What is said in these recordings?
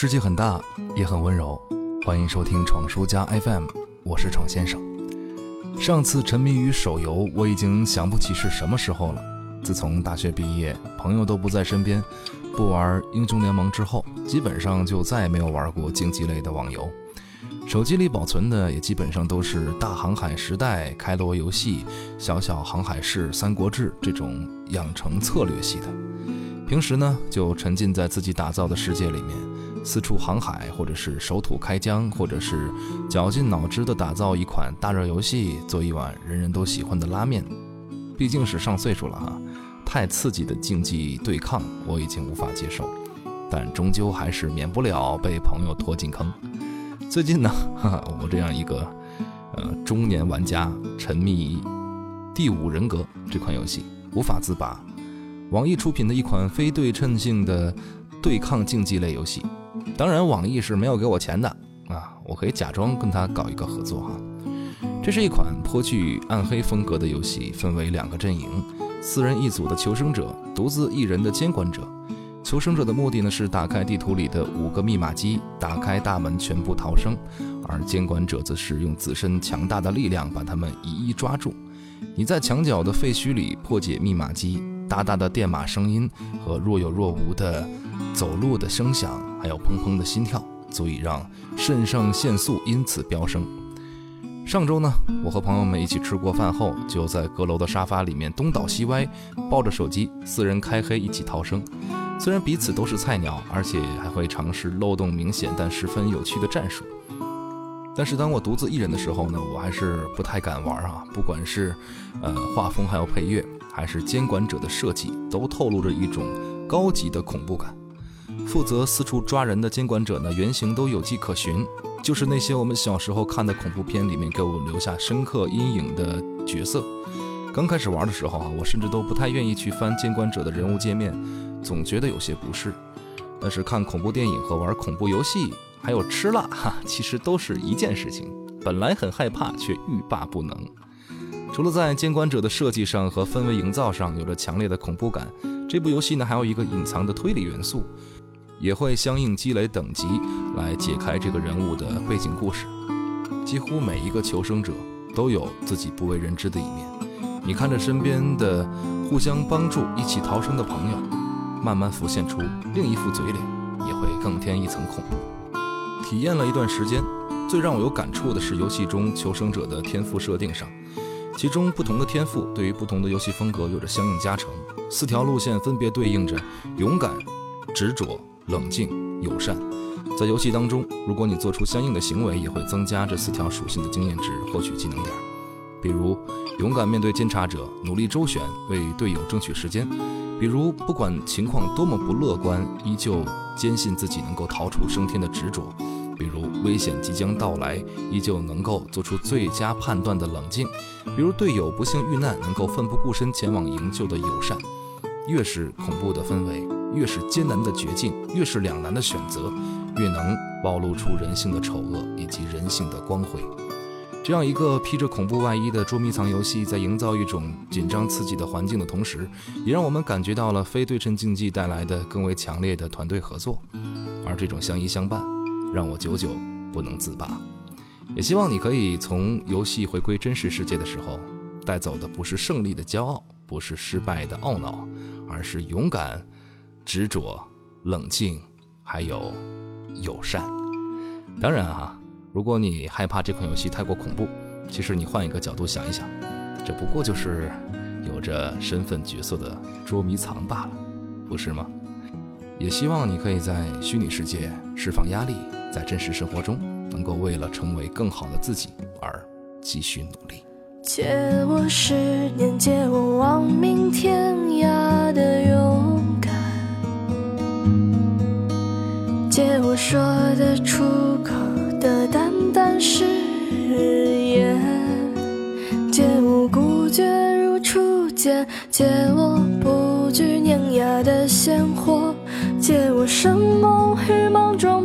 世界很大，也很温柔。欢迎收听闯书家 FM，我是闯先生。上次沉迷于手游，我已经想不起是什么时候了。自从大学毕业，朋友都不在身边，不玩英雄联盟之后，基本上就再也没有玩过竞技类的网游。手机里保存的也基本上都是大航海时代、开罗游戏、小小航海士、三国志这种养成策略系的。平时呢，就沉浸在自己打造的世界里面，四处航海，或者是守土开疆，或者是绞尽脑汁地打造一款大热游戏，做一碗人人都喜欢的拉面。毕竟是上岁数了哈，太刺激的竞技对抗我已经无法接受，但终究还是免不了被朋友拖进坑。最近呢，哈 哈我这样一个呃中年玩家沉迷《第五人格》这款游戏，无法自拔。网易出品的一款非对称性的对抗竞技类游戏，当然网易是没有给我钱的啊，我可以假装跟他搞一个合作哈。这是一款颇具暗黑风格的游戏，分为两个阵营：四人一组的求生者，独自一人的监管者。求生者的目的呢是打开地图里的五个密码机，打开大门全部逃生；而监管者则是用自身强大的力量把他们一一抓住。你在墙角的废墟里破解密码机，大大的电码声音和若有若无的走路的声响，还有砰砰的心跳，足以让肾上腺素因此飙升。上周呢，我和朋友们一起吃过饭后，就在阁楼的沙发里面东倒西歪，抱着手机，四人开黑一起逃生。虽然彼此都是菜鸟，而且还会尝试漏洞明显但十分有趣的战术，但是当我独自一人的时候呢，我还是不太敢玩啊。不管是呃画风还有配乐，还是监管者的设计，都透露着一种高级的恐怖感。负责四处抓人的监管者呢，原型都有迹可循，就是那些我们小时候看的恐怖片里面给我留下深刻阴影的角色。刚开始玩的时候啊，我甚至都不太愿意去翻监管者的人物界面。总觉得有些不适，但是看恐怖电影和玩恐怖游戏，还有吃辣哈，其实都是一件事情。本来很害怕，却欲罢不能。除了在监管者的设计上和氛围营造上有着强烈的恐怖感，这部游戏呢还有一个隐藏的推理元素，也会相应积累等级来解开这个人物的背景故事。几乎每一个求生者都有自己不为人知的一面。你看着身边的互相帮助、一起逃生的朋友。慢慢浮现出另一副嘴脸，也会更添一层恐怖。体验了一段时间，最让我有感触的是游戏中求生者的天赋设定上，其中不同的天赋对于不同的游戏风格有着相应加成。四条路线分别对应着勇敢、执着、冷静、友善。在游戏当中，如果你做出相应的行为，也会增加这四条属性的经验值，获取技能点。比如，勇敢面对监察者，努力周旋，为队友争取时间。比如，不管情况多么不乐观，依旧坚信自己能够逃出升天的执着；比如危险即将到来，依旧能够做出最佳判断的冷静；比如队友不幸遇难，能够奋不顾身前往营救的友善。越是恐怖的氛围，越是艰难的绝境，越是两难的选择，越能暴露出人性的丑恶以及人性的光辉。这样一个披着恐怖外衣的捉迷藏游戏，在营造一种紧张刺激的环境的同时，也让我们感觉到了非对称竞技带来的更为强烈的团队合作。而这种相依相伴，让我久久不能自拔。也希望你可以从游戏回归真实世界的时候，带走的不是胜利的骄傲，不是失败的懊恼，而是勇敢、执着、冷静，还有友善。当然哈。如果你害怕这款游戏太过恐怖，其实你换一个角度想一想，这不过就是有着身份角色的捉迷藏罢了，不是吗？也希望你可以在虚拟世界释放压力，在真实生活中能够为了成为更好的自己而继续努力。借我十年，借我亡命天涯的勇敢，借我说得出口。的淡淡誓言，借我孤绝如初见，借我不惧碾压的鲜活，借我生猛与莽撞，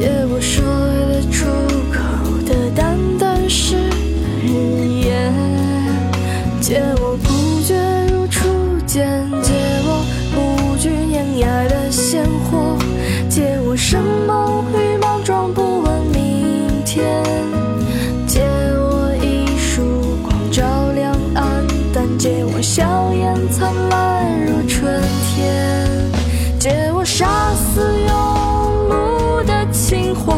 Yeah. 情怀